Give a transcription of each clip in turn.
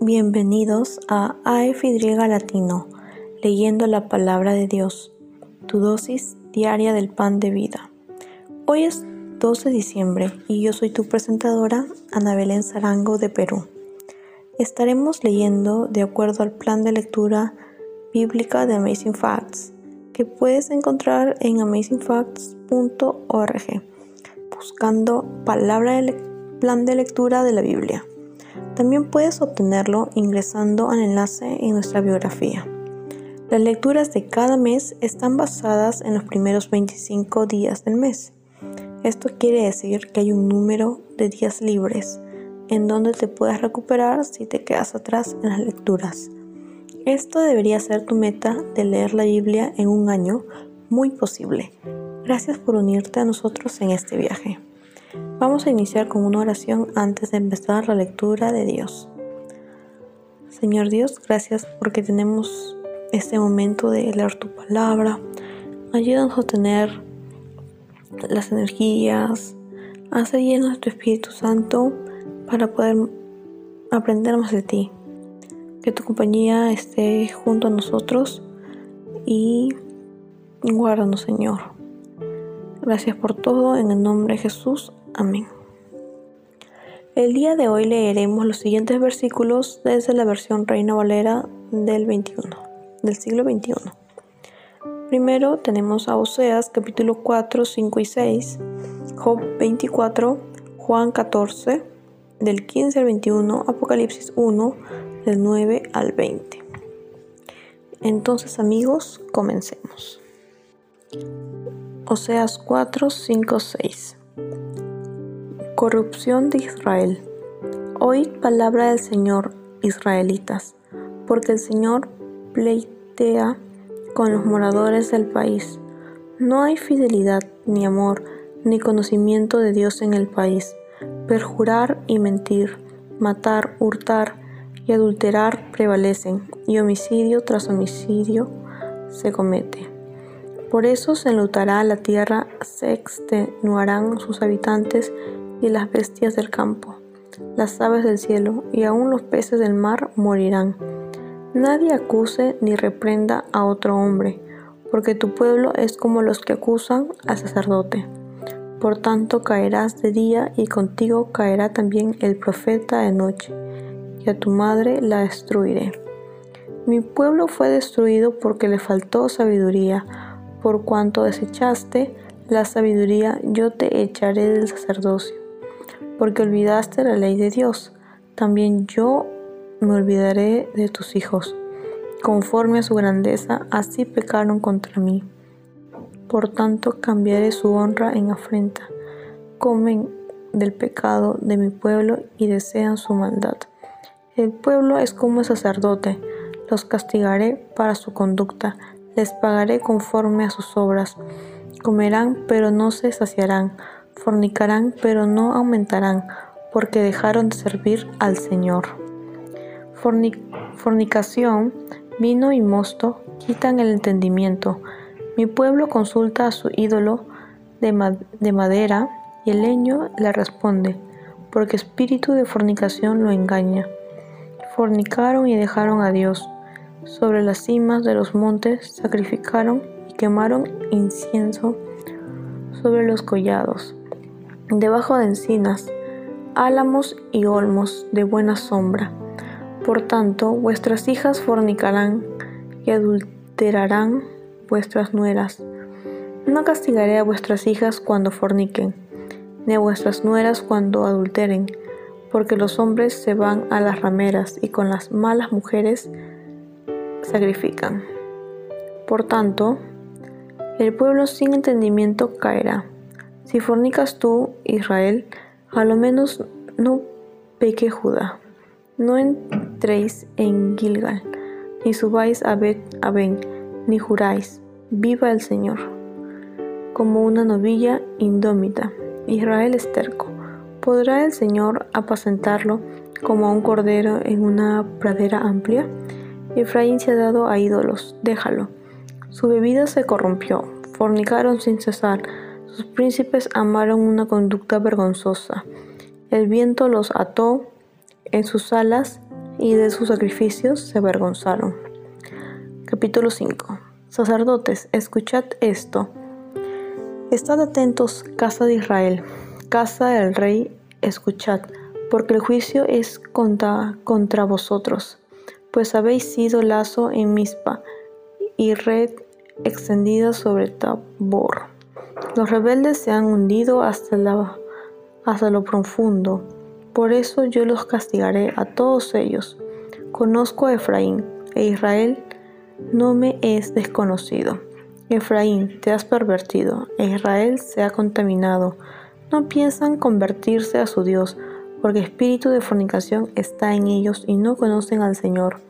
Bienvenidos a AFY Latino, leyendo la palabra de Dios, tu dosis diaria del pan de vida. Hoy es 12 de diciembre y yo soy tu presentadora, Ana Belén Zarango de Perú. Estaremos leyendo de acuerdo al plan de lectura bíblica de Amazing Facts, que puedes encontrar en amazingfacts.org, buscando palabra plan de lectura de la Biblia. También puedes obtenerlo ingresando al enlace en nuestra biografía. Las lecturas de cada mes están basadas en los primeros 25 días del mes. Esto quiere decir que hay un número de días libres en donde te puedes recuperar si te quedas atrás en las lecturas. Esto debería ser tu meta de leer la Biblia en un año, muy posible. Gracias por unirte a nosotros en este viaje. Vamos a iniciar con una oración antes de empezar la lectura de Dios. Señor Dios, gracias porque tenemos este momento de leer tu palabra. Ayúdanos a tener las energías, a ser llenos de tu Espíritu Santo para poder aprender más de ti. Que tu compañía esté junto a nosotros y guárdanos, Señor. Gracias por todo, en el nombre de Jesús. Amén. El día de hoy leeremos los siguientes versículos desde la versión Reina Valera del 21, del siglo XXI. Primero tenemos a Oseas capítulo 4, 5 y 6, Job 24, Juan 14, del 15 al 21, Apocalipsis 1, del 9 al 20. Entonces amigos, comencemos. Oseas 4, 5, 6. Corrupción de Israel. Oíd palabra del Señor, israelitas, porque el Señor pleitea con los moradores del país. No hay fidelidad, ni amor, ni conocimiento de Dios en el país. Perjurar y mentir, matar, hurtar y adulterar prevalecen, y homicidio tras homicidio se comete. Por eso se enlutará la tierra, se extenuarán sus habitantes y las bestias del campo, las aves del cielo y aun los peces del mar morirán. Nadie acuse ni reprenda a otro hombre, porque tu pueblo es como los que acusan al sacerdote. Por tanto caerás de día y contigo caerá también el profeta de noche, y a tu madre la destruiré. Mi pueblo fue destruido porque le faltó sabiduría, por cuanto desechaste la sabiduría, yo te echaré del sacerdocio porque olvidaste la ley de Dios. También yo me olvidaré de tus hijos. Conforme a su grandeza, así pecaron contra mí. Por tanto, cambiaré su honra en afrenta. Comen del pecado de mi pueblo y desean su maldad. El pueblo es como el sacerdote, los castigaré para su conducta, les pagaré conforme a sus obras. Comerán, pero no se saciarán fornicarán, pero no aumentarán, porque dejaron de servir al Señor. fornicación, vino y mosto quitan el entendimiento. Mi pueblo consulta a su ídolo de, de madera y el leño le responde, porque espíritu de fornicación lo engaña. Fornicaron y dejaron a Dios. Sobre las cimas de los montes sacrificaron y quemaron incienso sobre los collados debajo de encinas, álamos y olmos de buena sombra. Por tanto, vuestras hijas fornicarán y adulterarán vuestras nueras. No castigaré a vuestras hijas cuando forniquen, ni a vuestras nueras cuando adulteren, porque los hombres se van a las rameras y con las malas mujeres sacrifican. Por tanto, el pueblo sin entendimiento caerá si fornicas tú, Israel, a lo menos no peque Judá. No entréis en Gilgal, ni subáis a Bet Aben, ni juráis, viva el Señor. Como una novilla indómita, Israel es terco. ¿Podrá el Señor apacentarlo como a un cordero en una pradera amplia? Efraín se ha dado a ídolos, déjalo. Su bebida se corrompió, fornicaron sin cesar, sus príncipes amaron una conducta vergonzosa. El viento los ató, en sus alas y de sus sacrificios se avergonzaron. Capítulo 5. Sacerdotes, escuchad esto. Estad atentos, casa de Israel, casa del rey, escuchad, porque el juicio es contra, contra vosotros, pues habéis sido lazo en Mispa y red extendida sobre Tabor. Los rebeldes se han hundido hasta, lo profundo, por eso yo los castigaré a todos ellos. Conozco a Efraín, e Israel no me es desconocido. Efraín, te has pervertido, e Israel se ha contaminado. No piensan convertirse a su Dios, porque espíritu de fornicación está en ellos y no conocen al Señor.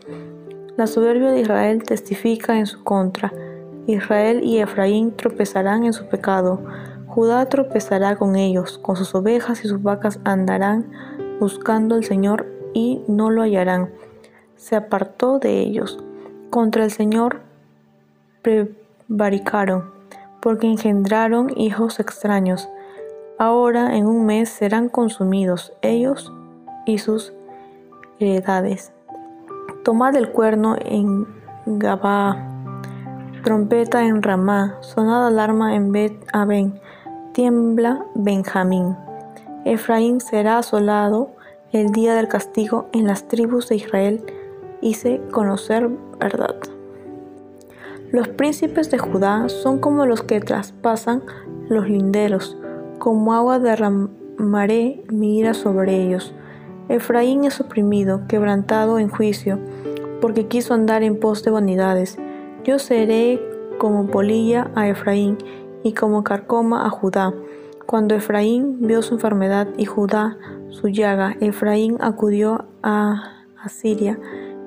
La soberbia de Israel testifica en su contra. Israel y Efraín tropezarán en su pecado. Judá tropezará con ellos, con sus ovejas y sus vacas andarán buscando al Señor y no lo hallarán. Se apartó de ellos. Contra el Señor prevaricaron, porque engendraron hijos extraños. Ahora en un mes serán consumidos ellos y sus heredades. Tomad el cuerno en Gabá, trompeta en Ramá, sonad alarma en Bet Aben, tiembla Benjamín. Efraín será asolado el día del castigo en las tribus de Israel hice conocer verdad. Los príncipes de Judá son como los que traspasan los linderos, como agua derramaré mi ira sobre ellos. Efraín es oprimido, quebrantado en juicio, porque quiso andar en pos de vanidades. Yo seré como polilla a Efraín y como carcoma a Judá. Cuando Efraín vio su enfermedad y Judá su llaga, Efraín acudió a Asiria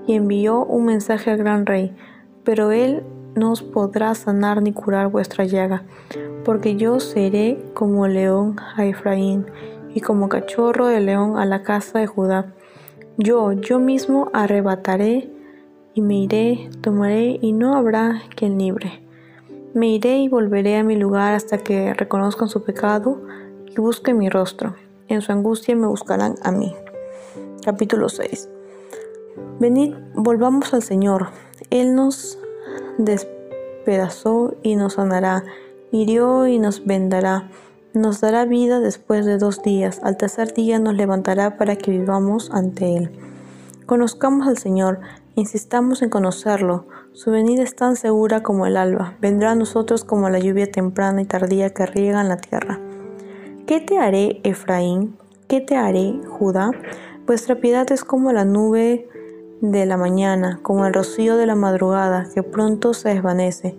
y envió un mensaje al gran rey, pero él no os podrá sanar ni curar vuestra llaga, porque yo seré como león a Efraín y como cachorro de león a la casa de Judá. Yo, yo mismo arrebataré y me iré, tomaré y no habrá quien libre. Me iré y volveré a mi lugar hasta que reconozcan su pecado y busquen mi rostro. En su angustia me buscarán a mí. Capítulo 6. Venid, volvamos al Señor. Él nos despedazó y nos sanará, hirió y nos vendará, nos dará vida después de dos días, al tercer día nos levantará para que vivamos ante Él. Conozcamos al Señor, insistamos en conocerlo, su venida es tan segura como el alba, vendrá a nosotros como la lluvia temprana y tardía que riega en la tierra. ¿Qué te haré, Efraín? ¿Qué te haré, Judá? Vuestra piedad es como la nube de la mañana, como el rocío de la madrugada, que pronto se desvanece.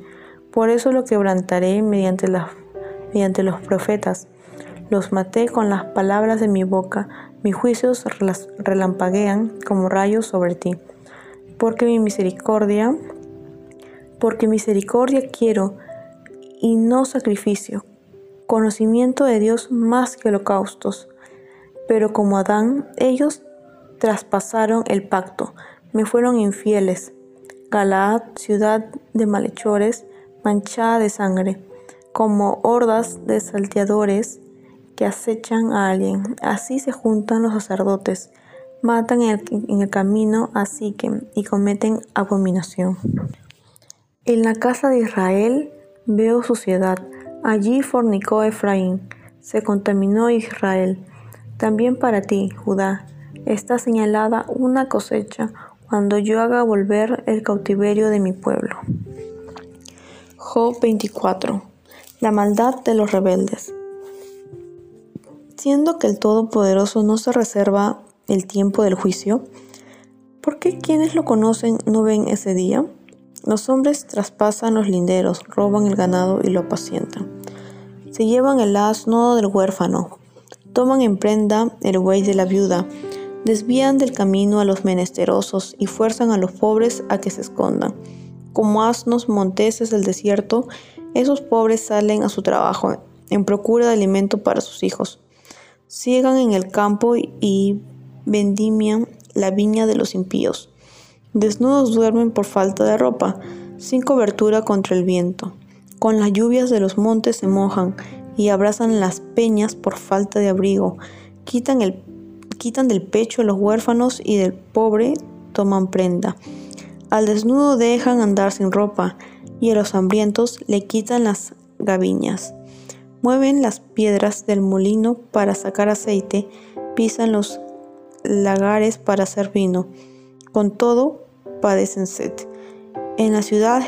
Por eso lo quebrantaré mediante, mediante los profetas. Los maté con las palabras de mi boca, mis juicios relampaguean como rayos sobre ti. Porque mi misericordia, porque misericordia quiero y no sacrificio, conocimiento de Dios más que holocaustos. Pero como Adán, ellos traspasaron el pacto, me fueron infieles. Galaad, ciudad de malhechores, manchada de sangre, como hordas de salteadores que acechan a alguien. Así se juntan los sacerdotes, matan en el, camino así que y cometen abominación. En la casa de Israel veo suciedad. Allí fornicó Efraín, se contaminó Israel. También para ti, Judá, está señalada una cosecha, cuando yo haga volver el cautiverio de mi pueblo. Job 24. La maldad de los rebeldes. Siendo que el Todopoderoso no se reserva el tiempo del juicio, ¿por qué quienes lo conocen no ven ese día? Los hombres traspasan los linderos, roban el ganado y lo apacientan. Se llevan el asno del huérfano, toman en prenda el buey de la viuda, desvían del camino a los menesterosos y fuerzan a los pobres a que se escondan. Como asnos monteses del desierto, esos pobres salen a su trabajo en procura de alimento para sus hijos. Ciegan en el campo y vendimian la viña de los impíos. Desnudos duermen por falta de ropa, sin cobertura contra el viento. Con las lluvias de los montes se mojan y abrazan las peñas por falta de abrigo. Quitan el quitan del pecho a los huérfanos y del pobre toman prenda. Al desnudo dejan andar sin ropa y a los hambrientos le quitan las gaviñas. Mueven las piedras del molino para sacar aceite, pisan los lagares para hacer vino. Con todo, padecen sed. En la ciudad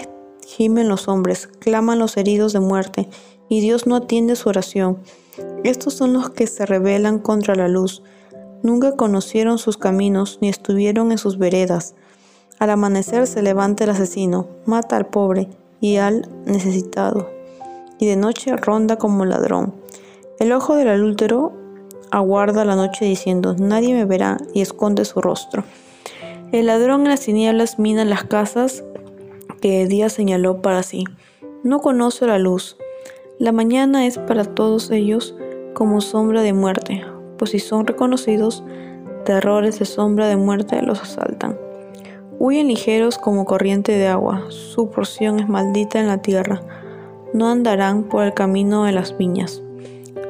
gimen los hombres, claman los heridos de muerte, y Dios no atiende su oración. Estos son los que se rebelan contra la luz. Nunca conocieron sus caminos, ni estuvieron en sus veredas. Al amanecer se levanta el asesino, mata al pobre y al necesitado, y de noche ronda como ladrón. El ojo del adúltero aguarda la noche diciendo, nadie me verá, y esconde su rostro. El ladrón en las tinieblas mina las casas que el día señaló para sí. No conoce la luz. La mañana es para todos ellos como sombra de muerte, pues si son reconocidos, terrores de sombra de muerte los asaltan. Huyen ligeros como corriente de agua, su porción es maldita en la tierra, no andarán por el camino de las viñas.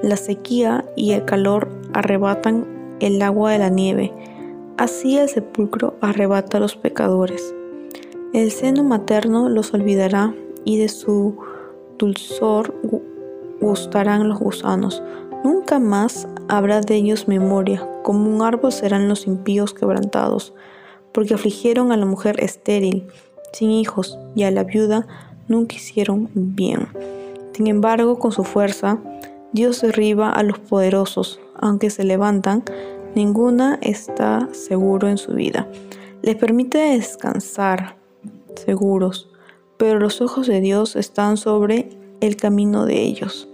La sequía y el calor arrebatan el agua de la nieve, así el sepulcro arrebata a los pecadores. El seno materno los olvidará y de su dulzor gustarán los gusanos. Nunca más habrá de ellos memoria, como un árbol serán los impíos quebrantados, porque afligieron a la mujer estéril, sin hijos, y a la viuda nunca hicieron bien. Sin embargo, con su fuerza, Dios derriba a los poderosos, aunque se levantan, ninguna está seguro en su vida. Les permite descansar seguros, pero los ojos de Dios están sobre el camino de ellos.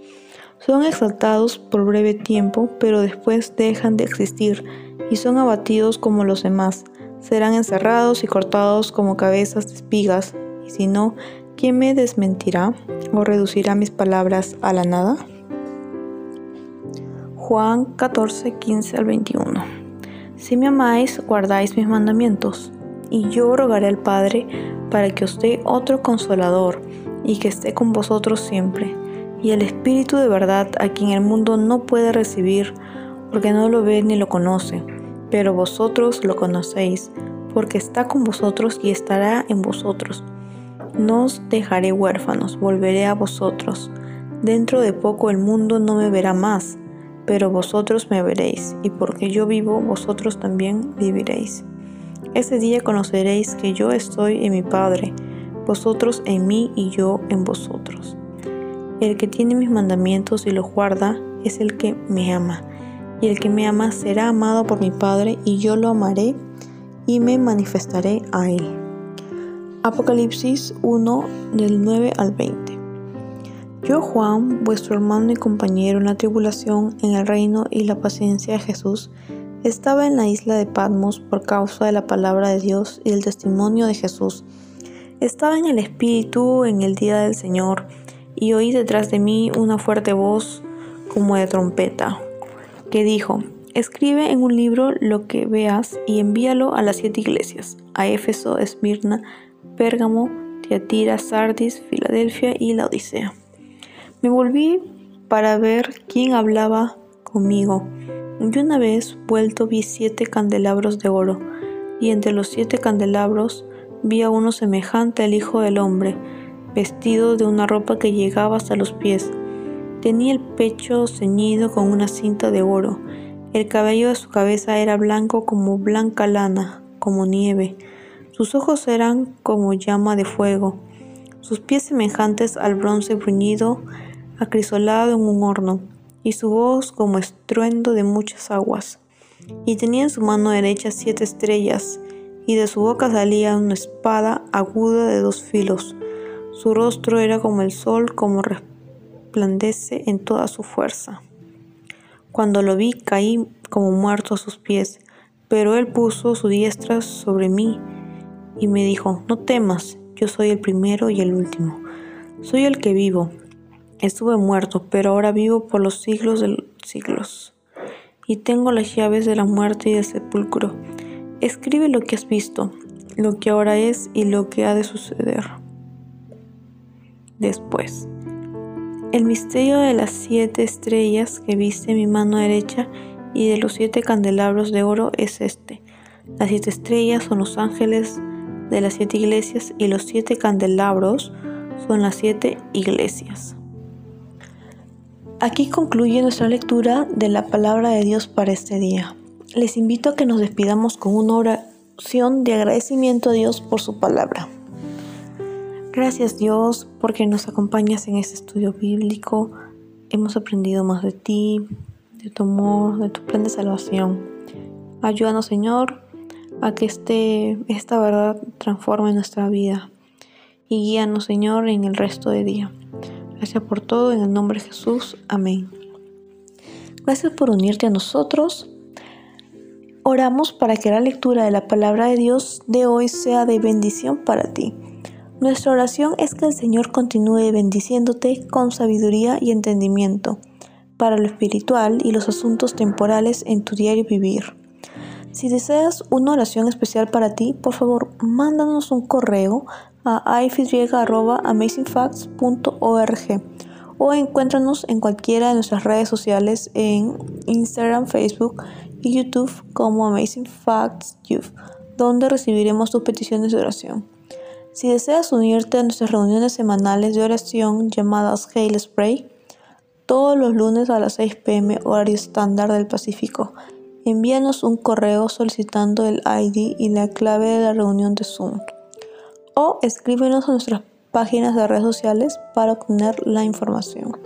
Son exaltados por breve tiempo, pero después dejan de existir y son abatidos como los demás. Serán encerrados y cortados como cabezas de espigas, y si no, ¿quién me desmentirá o reducirá mis palabras a la nada? Juan 14, 15 al 21. Si me amáis, guardáis mis mandamientos, y yo rogaré al Padre para que os dé otro consolador, y que esté con vosotros siempre, y el Espíritu de verdad a quien el mundo no puede recibir, porque no lo ve ni lo conoce, pero vosotros lo conocéis, porque está con vosotros y estará en vosotros. No os dejaré huérfanos, volveré a vosotros. Dentro de poco el mundo no me verá más, pero vosotros me veréis, y porque yo vivo, vosotros también viviréis. Ese día conoceréis que yo estoy en mi Padre, vosotros en mí y yo en vosotros. El que tiene mis mandamientos y los guarda es el que me ama, y el que me ama será amado por mi Padre, y yo lo amaré y me manifestaré a él. Apocalipsis 1 del 9 al 20. Yo, Juan, vuestro hermano y compañero en la tribulación, en el reino y la paciencia de Jesús, estaba en la isla de Patmos por causa de la palabra de Dios y el testimonio de Jesús. Estaba en el Espíritu en el día del Señor, y oí detrás de mí una fuerte voz como de trompeta, que dijo, Escribe en un libro lo que veas y envíalo a las siete iglesias, a Éfeso, Esmirna, Pérgamo, Tiatira, Sardis, Filadelfia y la Odisea. Me volví para ver quién hablaba conmigo. Y una vez vuelto vi siete candelabros de oro, y entre los siete candelabros vi a uno semejante al Hijo del Hombre, vestido de una ropa que llegaba hasta los pies. Tenía el pecho ceñido con una cinta de oro. El cabello de su cabeza era blanco como blanca lana, como nieve. Sus ojos eran como llama de fuego. Sus pies semejantes al bronce bruñido acrisolado en un horno, y su voz como estruendo de muchas aguas. Y tenía en su mano derecha siete estrellas, y de su boca salía una espada aguda de dos filos. Su rostro era como el sol, como resplandece en toda su fuerza. Cuando lo vi caí como muerto a sus pies, pero él puso su diestra sobre mí y me dijo, no temas, yo soy el primero y el último. Soy el que vivo. Estuve muerto, pero ahora vivo por los siglos de los siglos. Y tengo las llaves de la muerte y del sepulcro. Escribe lo que has visto, lo que ahora es y lo que ha de suceder después. El misterio de las siete estrellas que viste en mi mano derecha y de los siete candelabros de oro es este. Las siete estrellas son los ángeles de las siete iglesias y los siete candelabros son las siete iglesias. Aquí concluye nuestra lectura de la palabra de Dios para este día. Les invito a que nos despidamos con una oración de agradecimiento a Dios por su palabra. Gracias Dios porque nos acompañas en este estudio bíblico. Hemos aprendido más de ti, de tu amor, de tu plan de salvación. Ayúdanos Señor a que este, esta verdad transforme nuestra vida y guíanos Señor en el resto del día. Gracias por todo, en el nombre de Jesús. Amén. Gracias por unirte a nosotros. Oramos para que la lectura de la palabra de Dios de hoy sea de bendición para ti. Nuestra oración es que el Señor continúe bendiciéndote con sabiduría y entendimiento para lo espiritual y los asuntos temporales en tu diario vivir. Si deseas una oración especial para ti, por favor, mándanos un correo a ify.amazingfacts.org o encuéntranos en cualquiera de nuestras redes sociales en Instagram, Facebook y YouTube como Amazing Facts Youth, donde recibiremos tus peticiones de oración. Si deseas unirte a nuestras reuniones semanales de oración llamadas Hail Spray, todos los lunes a las 6 pm horario estándar del Pacífico, envíanos un correo solicitando el ID y la clave de la reunión de Zoom o escríbenos a nuestras páginas de redes sociales para obtener la información.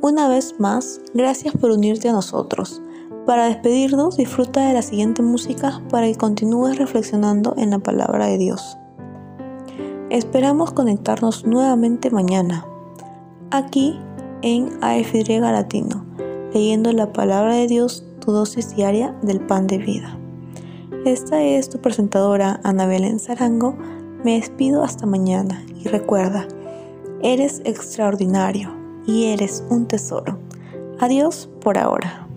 Una vez más, gracias por unirte a nosotros. Para despedirnos, disfruta de la siguiente música para que continúes reflexionando en la palabra de Dios. Esperamos conectarnos nuevamente mañana, aquí en AFY Latino, leyendo la palabra de Dios, tu dosis diaria del pan de vida. Esta es tu presentadora Ana Belén Zarango me despido hasta mañana y recuerda, eres extraordinario y eres un tesoro. Adiós por ahora.